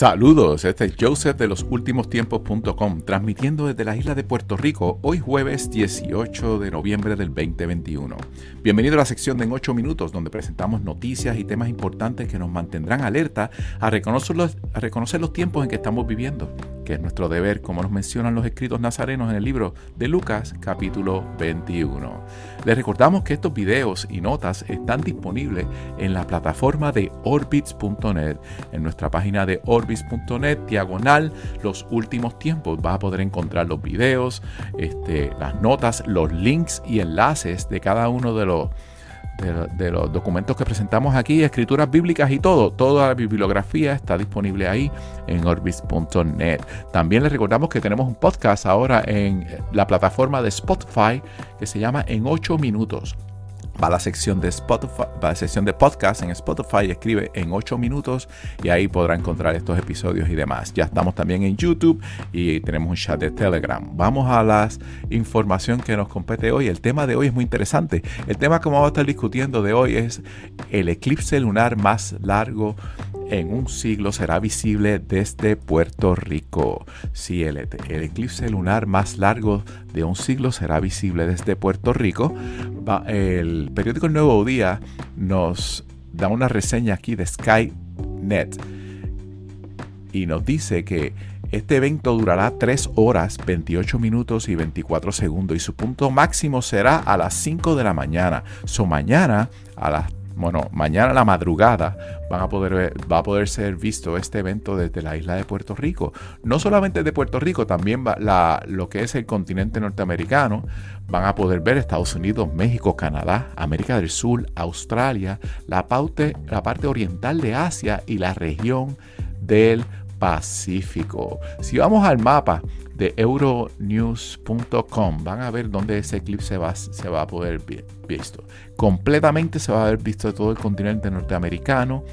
Saludos, este es Joseph de los tiempos.com, transmitiendo desde la isla de Puerto Rico, hoy jueves 18 de noviembre del 2021. Bienvenido a la sección de En 8 Minutos, donde presentamos noticias y temas importantes que nos mantendrán alerta a reconocer los tiempos en que estamos viviendo, es nuestro deber, como nos mencionan los escritos nazarenos en el libro de Lucas, capítulo 21. Les recordamos que estos videos y notas están disponibles en la plataforma de orbits.net, en nuestra página de orbits orbis.net, diagonal, los últimos tiempos. Vas a poder encontrar los videos, este, las notas, los links y enlaces de cada uno de los, de, los documentos que presentamos aquí, escrituras bíblicas y todo. Toda la bibliografía está disponible ahí en orbis.net. También les recordamos que tenemos un podcast ahora en la plataforma de Spotify que se llama En 8 Minutos va a la sección de Spotify, va a la sección de podcast en Spotify, escribe en 8 minutos y ahí podrá encontrar estos episodios y demás. Ya estamos también en YouTube y tenemos un chat de Telegram. Vamos a la información que nos compete hoy. El tema de hoy es muy interesante. El tema que vamos a estar discutiendo de hoy es el eclipse lunar más largo en un siglo será visible desde Puerto Rico. Si el, eclipse lunar más largo de un siglo será visible desde Puerto Rico. el periódico El Nuevo Día nos da una reseña aquí de Skynet y nos dice que este evento durará 3 horas, 28 minutos y 24 segundos y su punto máximo será a las 5 de la mañana. So mañana a las bueno, mañana a la madrugada van a poder va a poder ser visto este evento desde la isla de Puerto Rico. No solamente de Puerto Rico, también va lo que es el continente norteamericano. Van a poder ver Estados Unidos, México, Canadá, América del Sur, Australia, la, la parte oriental de Asia y la región del Pacífico. Si vamos al mapa, de euronews.com. Van a ver dónde ese eclipse se va a poder ver visto. Completamente se va a ver visto todo el continente norteamericano,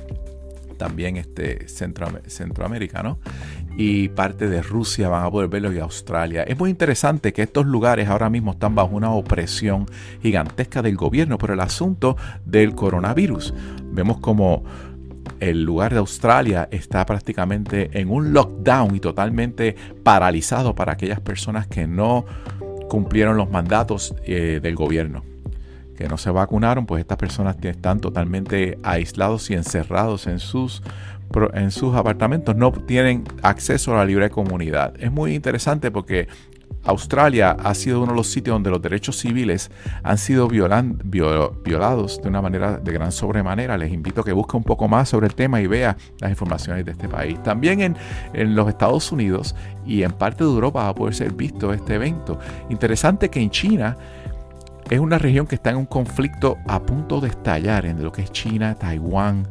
también este centro, centroamericano y parte de Rusia van a poder verlo y Australia. Es muy interesante que estos lugares ahora mismo están bajo una opresión gigantesca del gobierno por el asunto del coronavirus. Vemos como el lugar de Australia está prácticamente en un lockdown y totalmente paralizado para aquellas personas que no cumplieron los mandatos eh, del gobierno, que no se vacunaron, pues estas personas están totalmente aislados y encerrados en sus en sus apartamentos no tienen acceso a la libre comunidad. Es muy interesante porque Australia ha sido uno de los sitios donde los derechos civiles han sido violados de una manera de gran sobremanera. Les invito a que busque un poco más sobre el tema y vea las informaciones de este país. También en, en los Estados Unidos y en parte de Europa va a poder ser visto este evento. Interesante que en China es una región que está en un conflicto a punto de estallar entre lo que es China, Taiwán,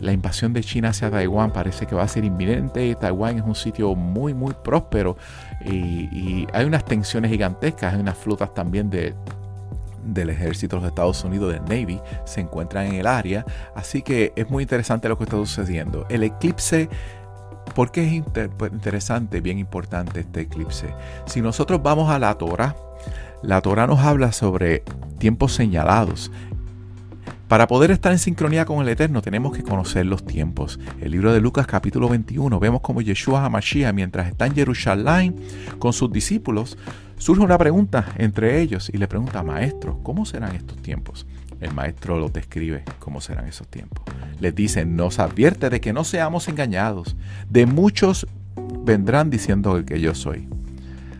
la invasión de China hacia Taiwán parece que va a ser inminente. Taiwán es un sitio muy, muy próspero y, hay unas tensiones gigantescas, hay unas flotas también de, del ejército de los Estados Unidos, del Navy, se encuentran en el área. Así que es muy interesante lo que está sucediendo. El eclipse ¿Por qué es pues, interesante, bien importante este eclipse? Si nosotros vamos a la Torah, la Torah nos habla sobre tiempos señalados. Para poder estar en sincronía con el Eterno tenemos que conocer los tiempos. El libro de Lucas capítulo 21 vemos como Yeshua HaMashiach mientras está en Jerusalén con sus discípulos surge una pregunta entre ellos y le pregunta, maestro, ¿cómo serán estos tiempos? El maestro los describe cómo serán esos tiempos. Les dice, nos advierte de que no seamos engañados. De muchos vendrán diciendo el que yo soy.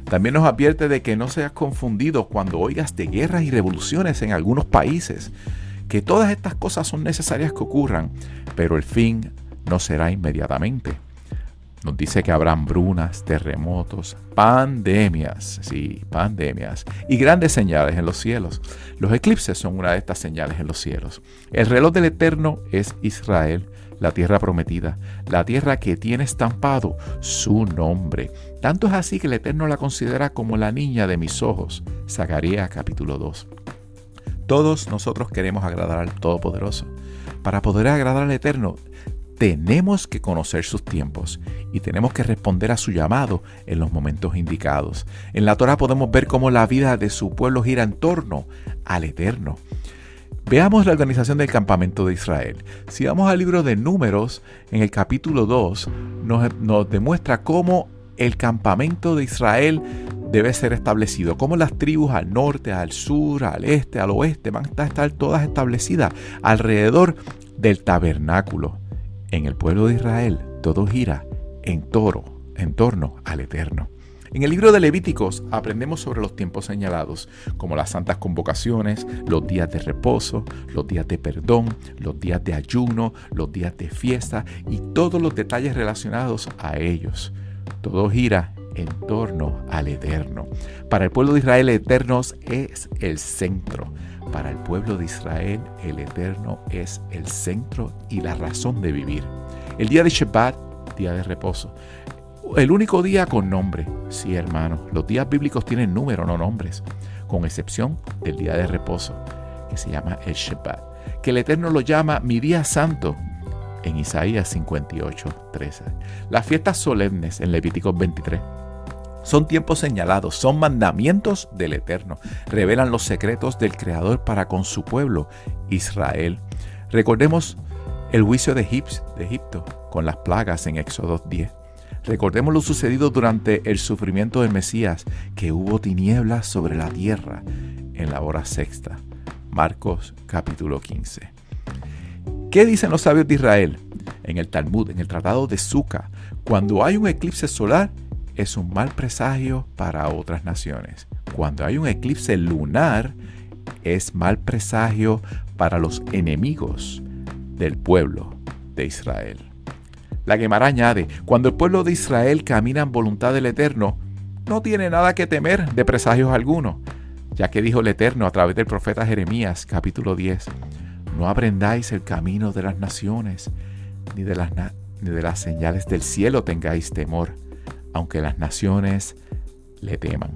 También nos advierte de que no seas confundido cuando oigas de guerras y revoluciones en algunos países que todas estas cosas son necesarias que ocurran, pero el fin no será inmediatamente. Nos dice que habrán brunas, terremotos, pandemias, sí, pandemias, y grandes señales en los cielos. Los eclipses son una de estas señales en los cielos. El reloj del Eterno es Israel, la tierra prometida, la tierra que tiene estampado su nombre. Tanto es así que el Eterno la considera como la niña de mis ojos. Zacarías capítulo 2. Todos nosotros queremos agradar al Todopoderoso. Para poder agradar al Eterno, tenemos que conocer sus tiempos y tenemos que responder a su llamado en los momentos indicados. En la Torah podemos ver cómo la vida de su pueblo gira en torno al Eterno. Veamos la organización del campamento de Israel. Si vamos al libro de Números, en el capítulo 2, nos, nos demuestra cómo el campamento de Israel debe ser establecido. Como las tribus al norte, al sur, al este, al oeste van a estar todas establecidas alrededor del tabernáculo. En el pueblo de Israel todo gira en, toro, en torno al Eterno. En el libro de Levíticos aprendemos sobre los tiempos señalados, como las santas convocaciones, los días de reposo, los días de perdón, los días de ayuno, los días de fiesta y todos los detalles relacionados a ellos. Todo gira en torno al Eterno. Para el pueblo de Israel, el Eterno es el centro. Para el pueblo de Israel, el Eterno es el centro y la razón de vivir. El día de Shabbat, día de reposo, el único día con nombre. Sí, hermano, los días bíblicos tienen número, no nombres, con excepción del día de reposo, que se llama el Shabbat, que el Eterno lo llama mi día santo en Isaías 58, 13. Las fiestas solemnes en Levíticos 23 son tiempos señalados, son mandamientos del Eterno. Revelan los secretos del Creador para con su pueblo, Israel. Recordemos el juicio de, Egipto con las plagas en Éxodo 10. Recordemos lo sucedido durante el sufrimiento del Mesías, que hubo tinieblas sobre la tierra en la hora sexta. Marcos capítulo 15. ¿Qué dicen los sabios de Israel? En el Talmud, en el Tratado de Suca, cuando hay un eclipse solar, es un mal presagio para otras naciones. Cuando hay un eclipse lunar, es mal presagio para los enemigos del pueblo de Israel. La Gemara añade, cuando el pueblo de Israel camina en voluntad del Eterno, no tiene nada que temer de presagios alguno, ya que dijo el Eterno a través del profeta Jeremías capítulo 10, no aprendáis el camino de las naciones, ni de las, ni de las señales del cielo tengáis temor aunque las naciones le teman.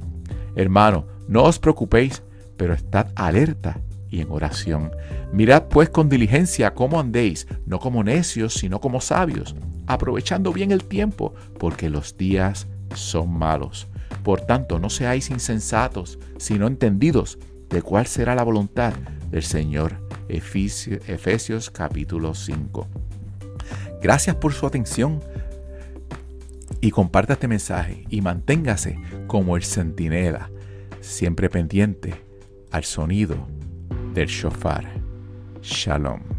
Hermano, no os preocupéis, pero estad alerta y en oración. Mirad pues con diligencia cómo andéis, no como necios, sino como sabios, aprovechando bien el tiempo, porque los días son malos. Por tanto, no seáis insensatos, sino entendidos de cuál será la voluntad del Señor. Efesios, capítulo 5. Gracias por su atención y comparta este mensaje y manténgase como el centinela, siempre pendiente al sonido del shofar. Shalom.